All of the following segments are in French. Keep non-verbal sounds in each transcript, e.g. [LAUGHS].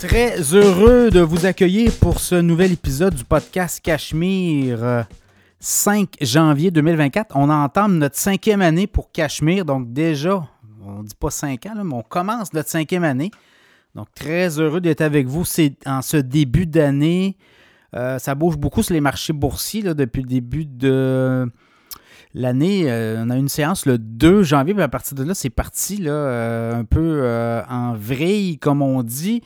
Très heureux de vous accueillir pour ce nouvel épisode du podcast Cachemire. 5 janvier 2024. On entame notre cinquième année pour Cachemire. Donc déjà, on ne dit pas cinq ans, mais on commence notre cinquième année. Donc très heureux d'être avec vous en ce début d'année. Euh, ça bouge beaucoup sur les marchés boursiers depuis le début de l'année. Euh, on a une séance le 2 janvier, mais à partir de là, c'est parti là, euh, un peu en vrille, comme on dit.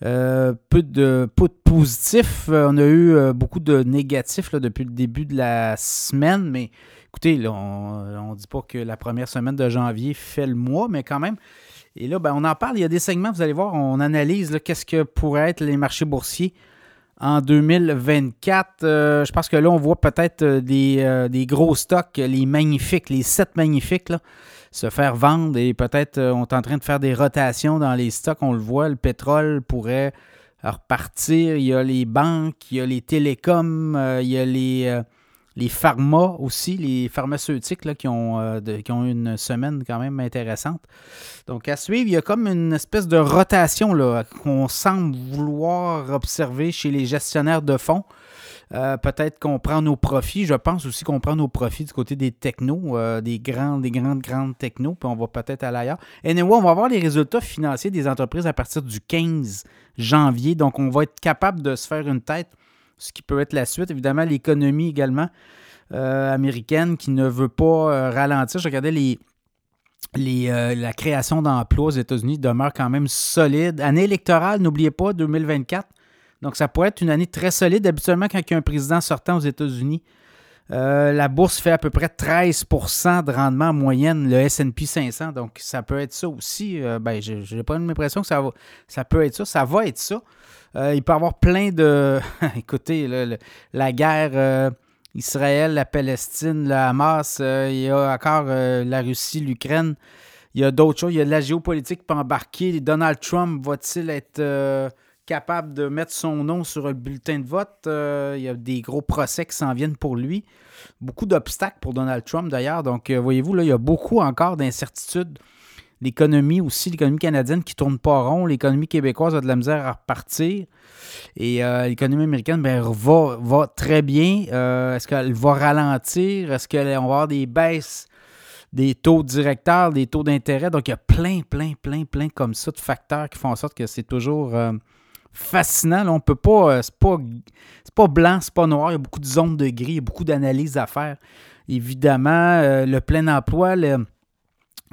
Peu, de, peu de positifs. On a eu beaucoup de négatifs depuis le début de la semaine, mais écoutez, on ne dit pas que la première semaine de janvier fait le mois, mais quand même. Et là, ben, on en parle. Il y a des segments, vous allez voir, on analyse qu'est-ce que pourraient être les marchés boursiers en 2024. Euh, je pense que là, on voit peut-être euh, euh, des, gros stocks, les magnifiques, les sept magnifiques, se faire vendre et peut-être on est en train de faire des rotations dans les stocks. On le voit, le pétrole pourrait repartir. Il y a les banques, il y a les télécoms, il y a les les pharma aussi, les pharmaceutiques qui, ont, euh, qui ont une semaine quand même intéressante. Donc à suivre, il y a comme une espèce de rotation qu'on semble vouloir observer chez les gestionnaires de fonds. Euh, peut-être qu'on prend nos profits. Je pense aussi qu'on prend nos profits du côté des technos, euh, des grandes, des grandes, grandes technos, puis on va peut-être aller ailleurs. Anyway, on va voir les résultats financiers des entreprises à partir du 15 janvier. Donc, on va être capable de se faire une tête ce qui peut être la suite. Évidemment, l'économie également euh, américaine qui ne veut pas euh, ralentir. Je regardais les, euh, la création d'emplois aux États-Unis demeure quand même solide. Année électorale, n'oubliez pas, 2024. Donc, ça pourrait être une année très solide. Habituellement, quand il y a un président sortant aux États-Unis, la bourse fait à peu près 13% de rendement en moyenne, le SP 500. Donc, ça peut être ça aussi. ben, je n'ai pas l'impression que ça, va, ça peut être ça. Ça va être ça. Euh, il peut y avoir plein de. [LAUGHS] Écoutez, la guerre euh, Israël, la Palestine, le Hamas, euh, il y a encore la Russie, l'Ukraine. Il y a d'autres choses. Il y a de la géopolitique qui peut embarquer. Donald Trump va-t-il être capable de mettre son nom sur le bulletin de vote? il y a des gros procès qui s'en viennent pour lui. Beaucoup d'obstacles pour Donald Trump d'ailleurs. Donc, voyez-vous, là, il y a beaucoup encore d'incertitudes L'économie aussi, l'économie canadienne qui tourne pas rond. L'économie québécoise a de la misère à repartir. Et euh, l'économie américaine ben, va, va très bien. Euh, est-ce qu'elle va ralentir? Est-ce qu'on va avoir des baisses des taux directeurs, des taux d'intérêt? Donc, il y a plein, plein, plein, plein comme ça de facteurs qui font en sorte que c'est toujours euh, fascinant. Là, on peut pas. c'est pas, pas blanc, c'est pas noir. Il y a beaucoup de zones de gris, il y a beaucoup d'analyses à faire. Évidemment, le plein emploi,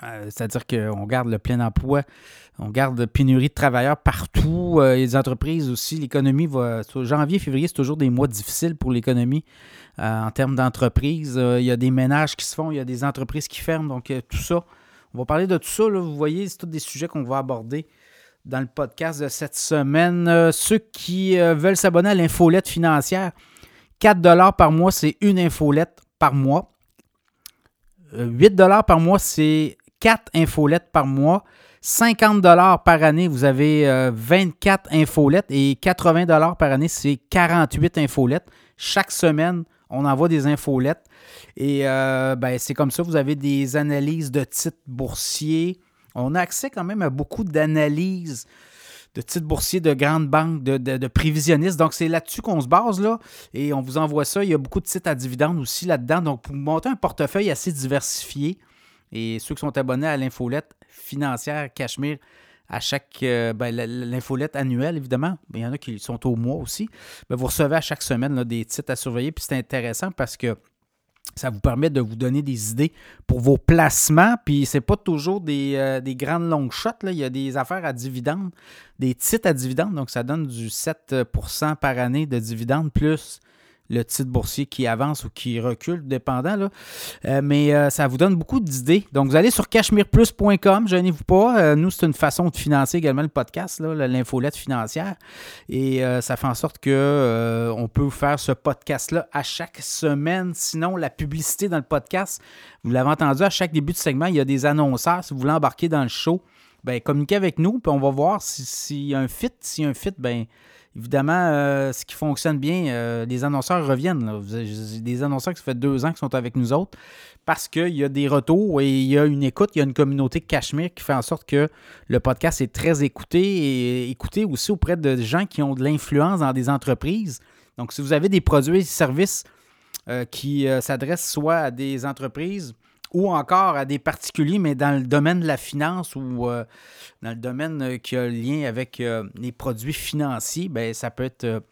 euh, c'est-à-dire qu'on garde le plein emploi, on garde pénurie de travailleurs partout. Euh, les entreprises aussi, l'économie va. Janvier, février, c'est toujours des mois difficiles pour l'économie euh, en termes d'entreprise. il y a des ménages qui se font, il y a des entreprises qui ferment. Donc, tout ça. On va parler de tout ça. vous voyez, c'est tous des sujets qu'on va aborder dans le podcast de cette semaine. ceux qui veulent s'abonner à l'infolette financière, 4 par mois, c'est une infolette par mois. 8 par mois, c'est 4 infolettes par mois. 50 dollars par année, vous avez 24 euh, infolettes et 80 dollars par année, c'est 48 infolettes. Chaque semaine, on envoie des infolettes et euh, ben, c'est comme ça, vous avez des analyses de titres boursiers. On a accès quand même à beaucoup d'analyses de titres boursiers de grandes banques, de, prévisionnistes. Donc, c'est là-dessus qu'on se base, là, et on vous envoie ça. Il y a beaucoup de titres à dividendes aussi là-dedans. Donc, pour monter un portefeuille assez diversifié, et ceux qui sont abonnés à l'infolette financière Cachemire, à chaque euh, ben, l'infolette annuelle, évidemment, il y en a qui sont au mois aussi, ben, vous recevez à chaque semaine des titres à surveiller. Puis c'est intéressant parce que ça vous permet de vous donner des idées pour vos placements. Puis c'est pas toujours des, euh, grandes longues shots. Là. Il y a des affaires à dividendes, des titres à dividendes. Donc ça donne du 7% par année de dividendes plus le titre boursier qui avance ou qui recule, dépendant. Là. Euh, mais euh, ça vous donne beaucoup d'idées. Donc, vous allez sur cachemireplus.com, gênez-vous pas. Euh, nous, c'est une façon de financer également le podcast, l'infolette financière. Et ça fait en sorte que on peut faire ce podcast-là à chaque semaine. Sinon, la publicité dans le podcast, vous l'avez entendu, à chaque début de segment, il y a des annonceurs. Si vous voulez embarquer dans le show, ben, communiquez avec nous, puis on va voir s'il y a un fit. S'il y a un fit, ben évidemment, ce qui fonctionne bien, les annonceurs reviennent. Des annonceurs qui ça fait deux ans qui sont avec nous autres parce qu'il y a des retours et il y a une écoute, il y a une communauté Cachemire qui fait en sorte que le podcast est très écouté et écouté aussi auprès de gens qui ont de l'influence dans des entreprises. Donc, si vous avez des produits et services euh, qui euh, s'adressent soit à des entreprises ou encore à des particuliers, mais dans le domaine de la finance ou euh, dans le domaine qui a lien avec les produits financiers, bien, ça peut être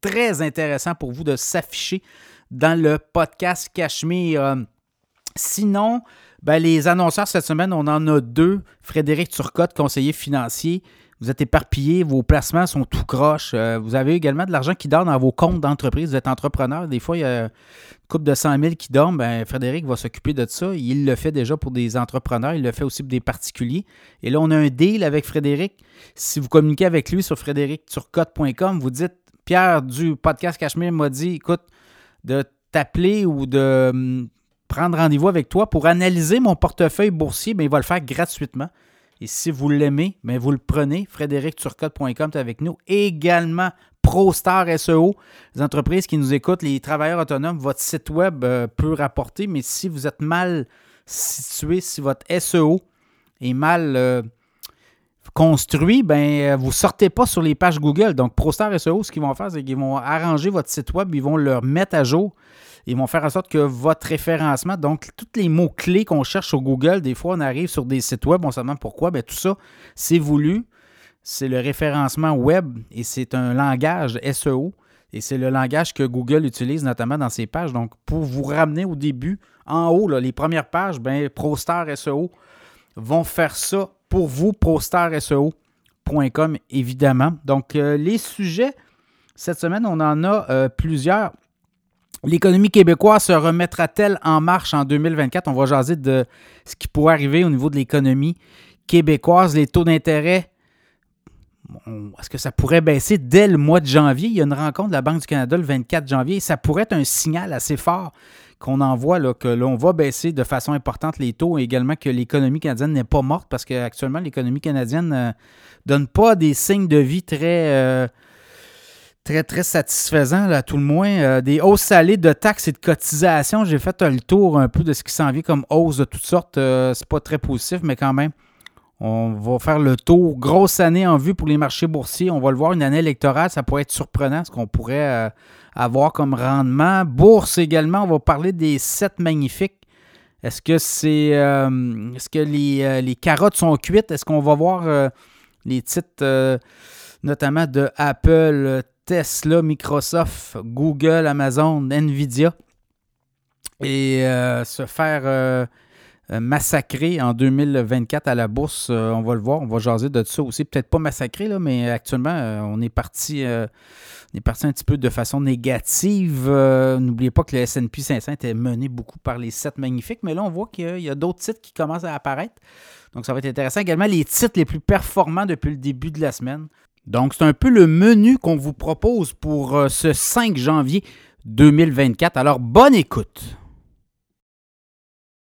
très intéressant pour vous de s'afficher dans le podcast Cachemire. Sinon, ben, les annonceurs cette semaine, on en a deux. Frédéric Turcotte, conseiller financier. Vous êtes éparpillé, vos placements sont tout croches. Euh, vous avez également de l'argent qui dort dans vos comptes d'entreprise. Vous êtes entrepreneur. Des fois, il y a une couple de 100 000 qui dorment. Ben, Frédéric va s'occuper de ça. Il le fait déjà pour des entrepreneurs. Il le fait aussi pour des particuliers. Et là, on a un deal avec Frédéric. Si vous communiquez avec lui sur frédéricturcotte.com, vous dites Pierre du podcast Cachemire m'a dit écoute, de t'appeler ou de hum, prendre rendez-vous avec toi pour analyser mon portefeuille boursier, mais il va le faire gratuitement. Et si vous l'aimez, mais vous le prenez. FrédéricTurcotte.com est avec nous. Également, ProStar SEO, les entreprises qui nous écoutent, les travailleurs autonomes, votre site web euh, peut rapporter, mais si vous êtes mal situé, si votre SEO est mal euh, construit, ben vous ne sortez pas sur les pages Google. Donc, ProStar SEO, ce qu'ils vont faire, c'est qu'ils vont arranger votre site web, ils vont le mettre à jour ils vont faire en sorte que votre référencement, donc tous les mots-clés qu'on cherche sur Google, des fois on arrive sur des sites web, on se demande pourquoi, bien, tout ça, c'est voulu. C'est le référencement web et c'est un langage SEO. Et c'est le langage que Google utilise notamment dans ses pages. Donc, pour vous ramener au début, en haut, les premières pages, ben, ProStar SEO vont faire ça pour vous, ProStarSEO.com, évidemment. Donc, euh, les sujets, cette semaine, on en a euh, plusieurs. L'économie québécoise se remettra-t-elle en marche en 2024? On va jaser de ce qui pourrait arriver au niveau de l'économie québécoise. Les taux d'intérêt, est-ce que ça pourrait baisser dès le mois de janvier? Il y a une rencontre de la Banque du Canada le 24 janvier. Ça pourrait être un signal assez fort qu'on envoie là, que l'on va baisser de façon importante les taux et également que l'économie canadienne n'est pas morte parce qu'actuellement, l'économie canadienne ne euh, donne pas des signes de vie très... Euh, très, très satisfaisant, là, à tout le moins. Euh, des hausses salées de taxes et de cotisations. J'ai fait le tour un peu de ce qui s'en vient comme hausse de toutes sortes. Euh, c'est pas très positif, mais quand même, on va faire le tour. Grosse année en vue pour les marchés boursiers. On va le voir, une année électorale, ça pourrait être surprenant ce qu'on pourrait euh, avoir comme rendement. Bourse également, on va parler des sept magnifiques. Est-ce que c'est est-ce que les, les, carottes sont cuites? Est-ce qu'on va voir les titres notamment de Apple, Tesla, Microsoft, Google, Amazon, Nvidia et euh, se faire euh, euh, massacrer en 2024 à la bourse. on va le voir, on va jaser de ça aussi. Peut-être pas massacrer, là, mais actuellement, on est parti. est parti un petit peu de façon négative. N'oubliez pas que le S&P 500 était mené beaucoup par les 7 magnifiques, mais là, on voit qu'il y a d'autres titres qui commencent à apparaître. Donc, ça va être intéressant. Également, les titres les plus performants depuis le début de la semaine. Donc, c'est un peu le menu qu'on vous propose pour euh, ce 5 janvier 2024. Alors, bonne écoute.